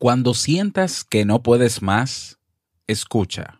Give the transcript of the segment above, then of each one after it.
Cuando sientas que no puedes más, escucha.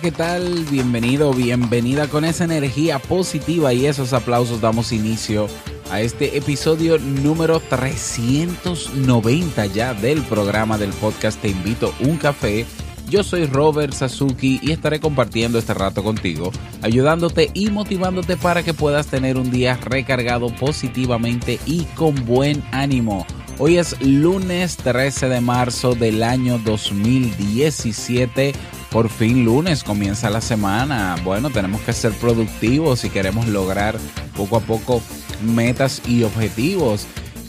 ¿Qué tal? Bienvenido, bienvenida con esa energía positiva y esos aplausos damos inicio a este episodio número 390 ya del programa del podcast Te invito un café. Yo soy Robert Sasuki y estaré compartiendo este rato contigo, ayudándote y motivándote para que puedas tener un día recargado positivamente y con buen ánimo. Hoy es lunes 13 de marzo del año 2017 por fin lunes comienza la semana. Bueno, tenemos que ser productivos si queremos lograr poco a poco metas y objetivos.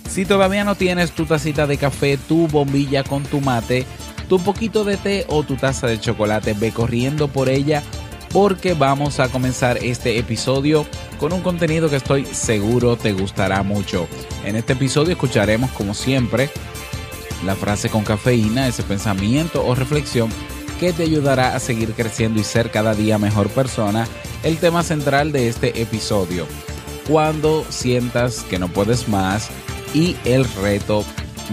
Si todavía no tienes tu tacita de café, tu bombilla con tu mate, tu poquito de té o tu taza de chocolate, ve corriendo por ella porque vamos a comenzar este episodio con un contenido que estoy seguro te gustará mucho. En este episodio escucharemos como siempre la frase con cafeína, ese pensamiento o reflexión que te ayudará a seguir creciendo y ser cada día mejor persona, el tema central de este episodio. Cuando sientas que no puedes más y el reto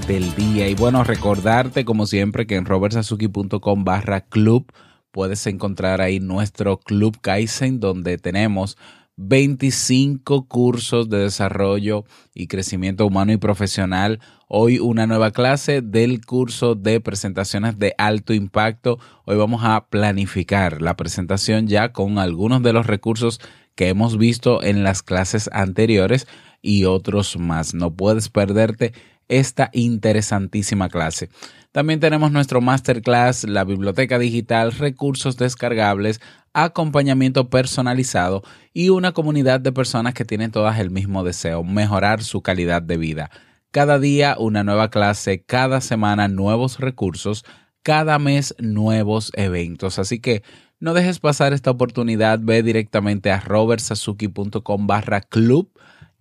del día. Y bueno, recordarte como siempre que en robertsazuki.com barra club puedes encontrar ahí nuestro club Kaizen donde tenemos 25 cursos de desarrollo y crecimiento humano y profesional. Hoy una nueva clase del curso de presentaciones de alto impacto. Hoy vamos a planificar la presentación ya con algunos de los recursos que hemos visto en las clases anteriores y otros más. No puedes perderte esta interesantísima clase. También tenemos nuestro masterclass, la biblioteca digital, recursos descargables, acompañamiento personalizado y una comunidad de personas que tienen todas el mismo deseo, mejorar su calidad de vida. Cada día una nueva clase, cada semana nuevos recursos, cada mes nuevos eventos. Así que no dejes pasar esta oportunidad, ve directamente a robertsazuki.com barra club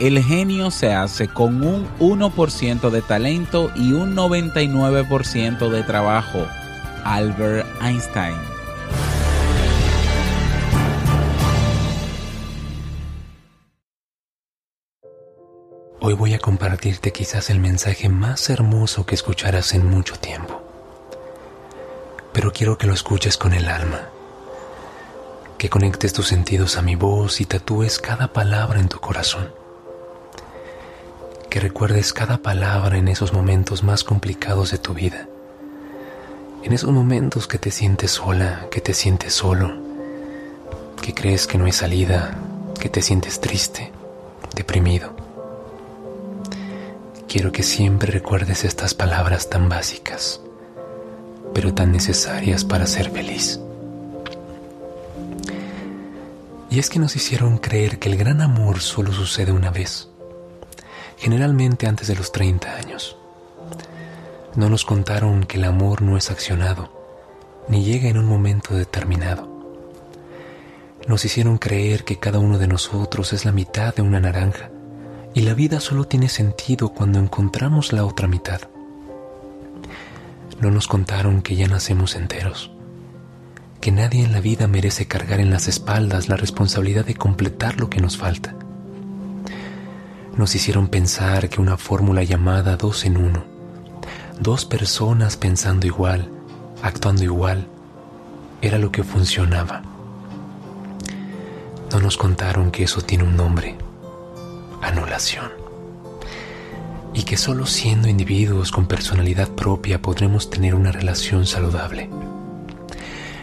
El genio se hace con un 1% de talento y un 99% de trabajo. Albert Einstein. Hoy voy a compartirte quizás el mensaje más hermoso que escucharás en mucho tiempo. Pero quiero que lo escuches con el alma. Que conectes tus sentidos a mi voz y tatúes cada palabra en tu corazón que recuerdes cada palabra en esos momentos más complicados de tu vida. En esos momentos que te sientes sola, que te sientes solo, que crees que no hay salida, que te sientes triste, deprimido. Quiero que siempre recuerdes estas palabras tan básicas, pero tan necesarias para ser feliz. Y es que nos hicieron creer que el gran amor solo sucede una vez generalmente antes de los 30 años. No nos contaron que el amor no es accionado, ni llega en un momento determinado. Nos hicieron creer que cada uno de nosotros es la mitad de una naranja, y la vida solo tiene sentido cuando encontramos la otra mitad. No nos contaron que ya nacemos enteros, que nadie en la vida merece cargar en las espaldas la responsabilidad de completar lo que nos falta nos hicieron pensar que una fórmula llamada dos en uno, dos personas pensando igual, actuando igual, era lo que funcionaba. No nos contaron que eso tiene un nombre, anulación. Y que solo siendo individuos con personalidad propia podremos tener una relación saludable.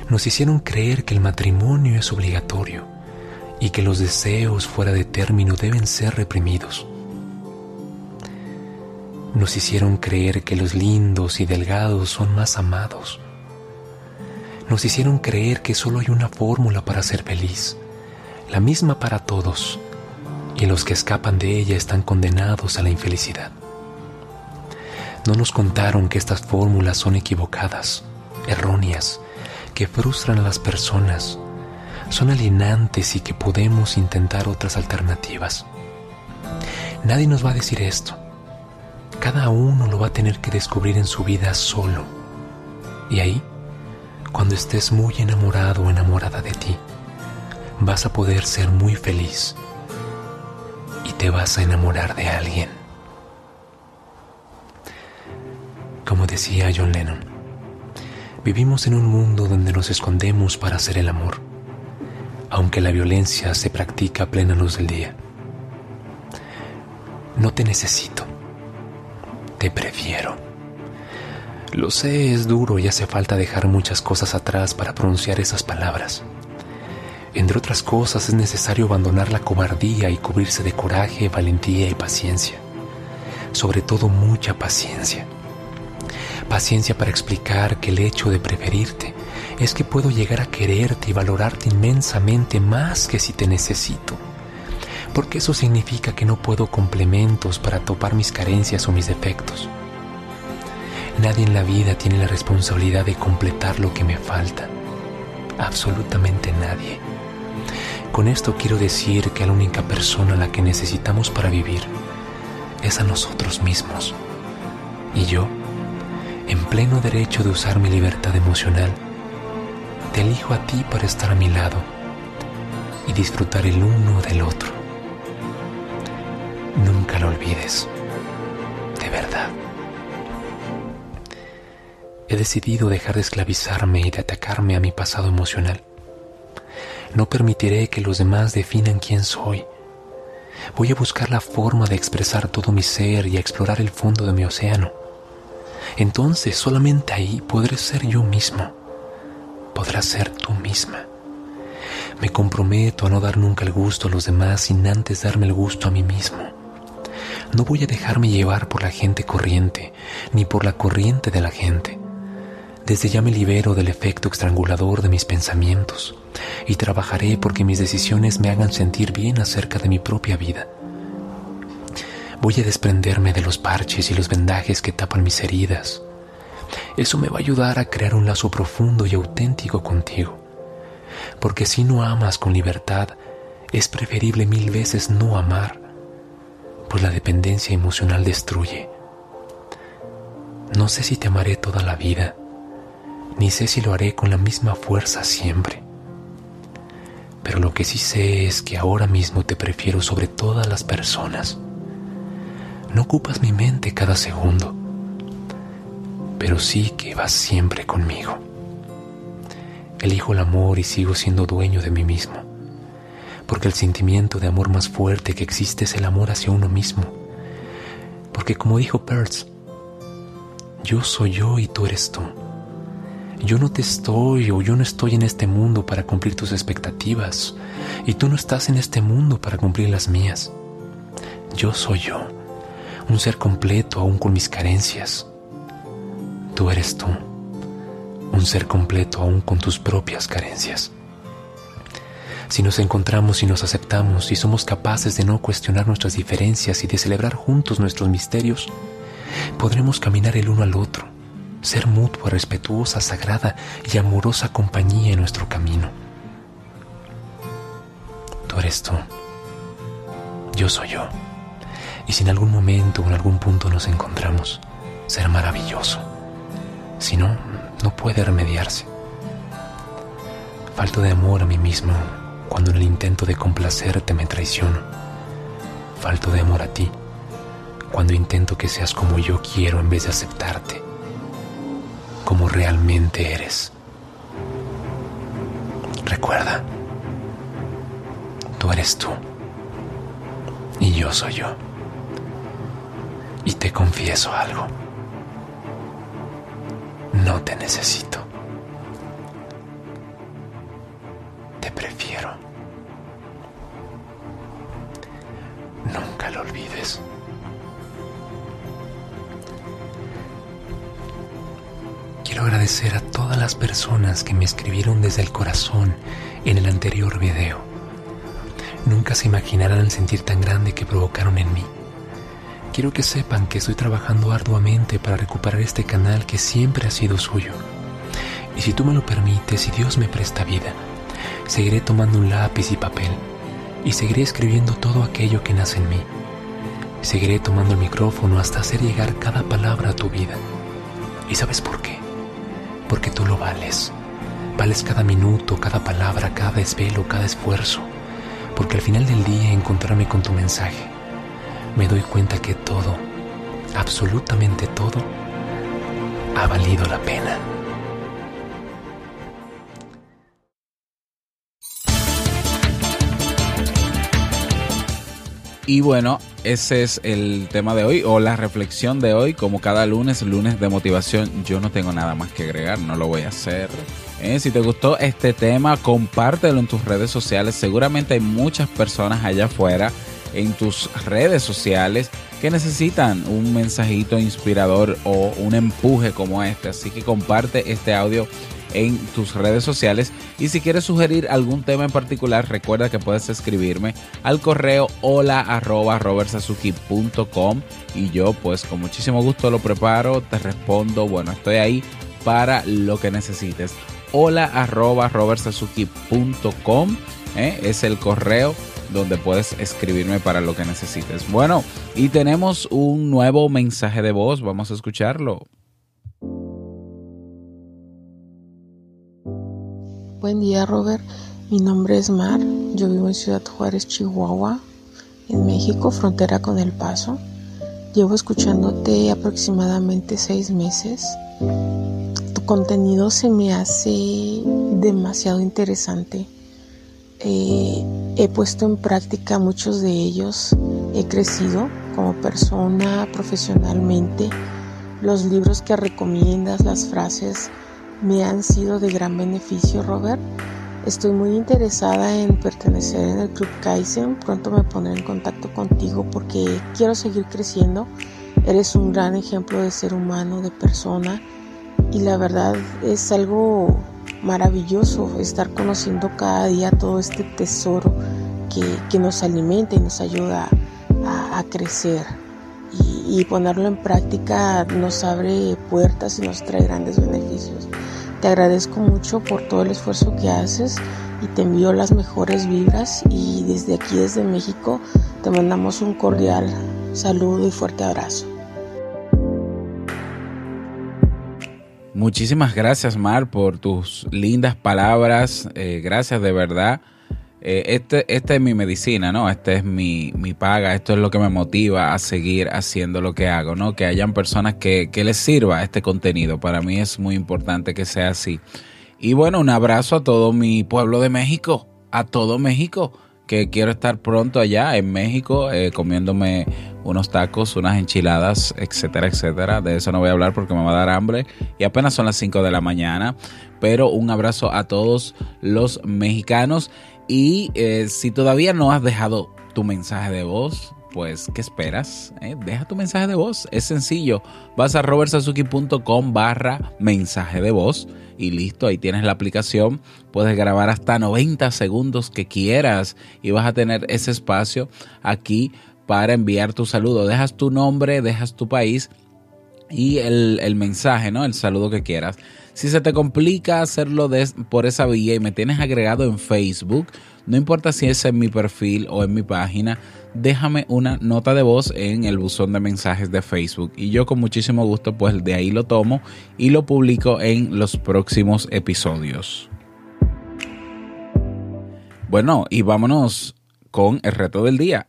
Nos hicieron creer que el matrimonio es obligatorio y que los deseos fuera de término deben ser reprimidos. Nos hicieron creer que los lindos y delgados son más amados. Nos hicieron creer que solo hay una fórmula para ser feliz la misma para todos, y los que escapan de ella están condenados a la infelicidad. No nos contaron que estas fórmulas son equivocadas, erróneas, que frustran a las personas, son alienantes y que podemos intentar otras alternativas. Nadie nos va a decir esto. Cada uno lo va a tener que descubrir en su vida solo. Y ahí, cuando estés muy enamorado o enamorada de ti, vas a poder ser muy feliz y te vas a enamorar de alguien. Como decía John Lennon, vivimos en un mundo donde nos escondemos para hacer el amor, aunque la violencia se practica a plena luz del día. No te necesito, te prefiero. Lo sé, es duro y hace falta dejar muchas cosas atrás para pronunciar esas palabras entre otras cosas, es necesario abandonar la cobardía y cubrirse de coraje, valentía y paciencia. Sobre todo mucha paciencia. Paciencia para explicar que el hecho de preferirte es que puedo llegar a quererte y valorarte inmensamente más que si te necesito. Porque eso significa que no puedo complementos para topar mis carencias o mis defectos. Nadie en la vida tiene la responsabilidad de completar lo que me falta. Absolutamente nadie. Con esto quiero decir que la única persona a la que necesitamos para vivir es a nosotros mismos. Y yo, en pleno derecho de usar mi libertad emocional, te elijo a ti para estar a mi lado y disfrutar el uno del otro. Nunca lo olvides, de verdad. He decidido dejar de esclavizarme y de atacarme a mi pasado emocional no permitiré que los demás definan quién soy. Voy a buscar la forma de expresar todo mi ser y a explorar el fondo de mi océano. Entonces solamente ahí podré ser yo mismo. Podrás ser tú misma. Me comprometo a no dar nunca el gusto a los demás sin antes darme el gusto a mí mismo. No voy a dejarme llevar por la gente corriente, ni por la corriente de la gente. Desde ya me libero del efecto estrangulador de mis pensamientos y trabajaré porque mis decisiones me hagan sentir bien acerca de mi propia vida. Voy a desprenderme de los parches y los vendajes que tapan mis heridas. Eso me va a ayudar a crear un lazo profundo y auténtico contigo. Porque si no amas con libertad, es preferible mil veces no amar, pues la dependencia emocional destruye. No sé si te amaré toda la vida ni sé si lo haré con la misma fuerza siempre. Pero lo que sí sé es que ahora mismo te prefiero sobre todas las personas. No ocupas mi mente cada segundo, pero sí que vas siempre conmigo. Elijo el amor y sigo siendo dueño de mí mismo, porque el sentimiento de amor más fuerte que existe es el amor hacia uno mismo. Porque como dijo Perls, yo soy yo y tú eres tú yo no te estoy o yo no estoy en este mundo para cumplir tus expectativas y tú no estás en este mundo para cumplir las mías. Yo soy yo, un ser completo aún con mis carencias. Tú eres tú, un ser completo aún con tus propias carencias. Si nos encontramos y nos aceptamos y somos capaces de no cuestionar nuestras diferencias y de celebrar juntos nuestros misterios, podremos caminar el uno al otro ser mutua, respetuosa, sagrada y amorosa compañía en nuestro camino. Tú eres tú, yo soy yo, y si en algún momento o en algún punto nos encontramos, ser maravilloso. Si no, no puede remediarse. Falto de amor a mí mismo cuando en el intento de complacerte me traiciono. falto de amor a ti, cuando intento que seas como yo quiero en vez de aceptarte, como realmente eres. Recuerda, tú eres tú y yo soy yo. Y te confieso algo. No te necesito. Te prefiero. Nunca lo olvides. Quiero agradecer a todas las personas que me escribieron desde el corazón en el anterior video. Nunca se imaginarán el sentir tan grande que provocaron en mí. Quiero que sepan que estoy trabajando arduamente para recuperar este canal que siempre ha sido suyo. Y si tú me lo permites y Dios me presta vida, seguiré tomando un lápiz y papel y seguiré escribiendo todo aquello que nace en mí. Seguiré tomando el micrófono hasta hacer llegar cada palabra a tu vida. ¿Y sabes por qué? Porque tú lo vales. Vales cada minuto, cada palabra, cada desvelo, cada esfuerzo. Porque al final del día encontrarme con tu mensaje, me doy cuenta que todo, absolutamente todo, ha valido la pena. Y bueno, ese es el tema de hoy o la reflexión de hoy. Como cada lunes, lunes de motivación, yo no tengo nada más que agregar, no lo voy a hacer. Eh, si te gustó este tema, compártelo en tus redes sociales. Seguramente hay muchas personas allá afuera en tus redes sociales que necesitan un mensajito inspirador o un empuje como este. Así que comparte este audio en tus redes sociales. Y si quieres sugerir algún tema en particular, recuerda que puedes escribirme al correo hola arroba robertsazuki.com y yo pues con muchísimo gusto lo preparo, te respondo, bueno, estoy ahí para lo que necesites. Hola arroba ¿eh? es el correo donde puedes escribirme para lo que necesites. Bueno, y tenemos un nuevo mensaje de voz, vamos a escucharlo. Buen día, Robert. Mi nombre es Mar. Yo vivo en Ciudad Juárez, Chihuahua, en México, frontera con El Paso. Llevo escuchándote aproximadamente seis meses. Tu contenido se me hace demasiado interesante. Eh, he puesto en práctica muchos de ellos. He crecido como persona, profesionalmente. Los libros que recomiendas, las frases, me han sido de gran beneficio, Robert. Estoy muy interesada en pertenecer en el Club Kaizen. Pronto me pondré en contacto contigo porque quiero seguir creciendo. Eres un gran ejemplo de ser humano, de persona. Y la verdad es algo maravilloso estar conociendo cada día todo este tesoro que, nos alimenta y nos ayuda a, crecer. Y, y ponerlo en práctica nos abre puertas y nos trae grandes beneficios. Te agradezco mucho por todo el esfuerzo que haces y te envío las mejores vibras y desde aquí, desde México, te mandamos un cordial saludo y fuerte abrazo. Muchísimas gracias, Mar, por tus lindas palabras. Eh, gracias de verdad. Eh, este, esta es mi medicina, ¿no? Esta es mi, mi, paga, esto es lo que me motiva a seguir haciendo lo que hago, ¿no? Que hayan personas que, que les sirva este contenido. Para mí es muy importante que sea así. Y bueno, un abrazo a todo mi pueblo de México, a todo México, que quiero estar pronto allá en México eh, comiéndome unos tacos, unas enchiladas, etcétera, etcétera. De eso no voy a hablar porque me va a dar hambre. Y apenas son las 5 de la mañana. Pero un abrazo a todos los mexicanos. Y eh, si todavía no has dejado tu mensaje de voz, pues, ¿qué esperas? Eh, deja tu mensaje de voz. Es sencillo. Vas a robertsazuki.com barra mensaje de voz y listo, ahí tienes la aplicación. Puedes grabar hasta 90 segundos que quieras y vas a tener ese espacio aquí para enviar tu saludo. Dejas tu nombre, dejas tu país y el, el mensaje, ¿no? El saludo que quieras. Si se te complica hacerlo por esa vía y me tienes agregado en Facebook, no importa si es en mi perfil o en mi página, déjame una nota de voz en el buzón de mensajes de Facebook y yo con muchísimo gusto pues de ahí lo tomo y lo publico en los próximos episodios. Bueno, y vámonos con el reto del día.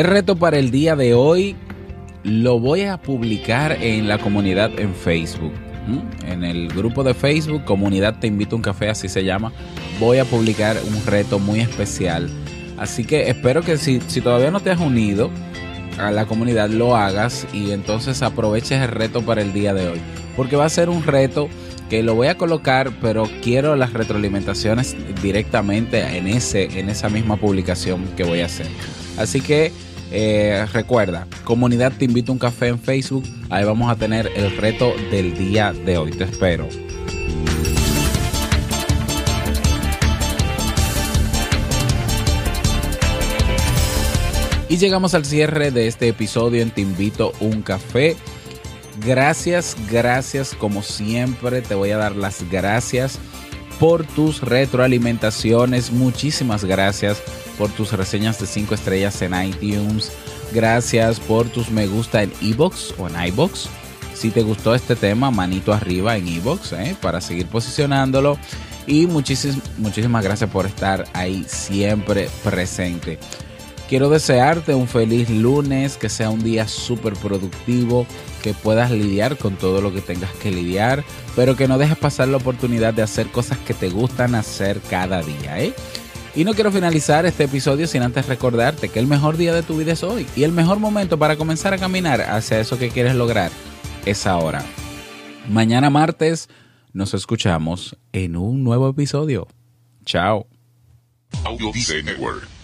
El reto para el día de hoy lo voy a publicar en la comunidad en Facebook. En el grupo de Facebook, Comunidad Te Invito a un Café, así se llama, voy a publicar un reto muy especial. Así que espero que si, si todavía no te has unido a la comunidad, lo hagas y entonces aproveches el reto para el día de hoy. Porque va a ser un reto que lo voy a colocar, pero quiero las retroalimentaciones directamente en, ese, en esa misma publicación que voy a hacer. Así que eh, recuerda, comunidad te invito a un café en Facebook. Ahí vamos a tener el reto del día de hoy. Te espero. Y llegamos al cierre de este episodio en Te invito un café. Gracias, gracias como siempre. Te voy a dar las gracias por tus retroalimentaciones. Muchísimas gracias por tus reseñas de 5 estrellas en iTunes. Gracias por tus me gusta en iBox o en iBox. Si te gustó este tema, manito arriba en iBox ¿eh? para seguir posicionándolo. Y muchísimas, muchísimas gracias por estar ahí siempre presente. Quiero desearte un feliz lunes, que sea un día súper productivo, que puedas lidiar con todo lo que tengas que lidiar, pero que no dejes pasar la oportunidad de hacer cosas que te gustan hacer cada día. ¿eh? Y no quiero finalizar este episodio sin antes recordarte que el mejor día de tu vida es hoy y el mejor momento para comenzar a caminar hacia eso que quieres lograr es ahora. Mañana martes nos escuchamos en un nuevo episodio. Chao. Network.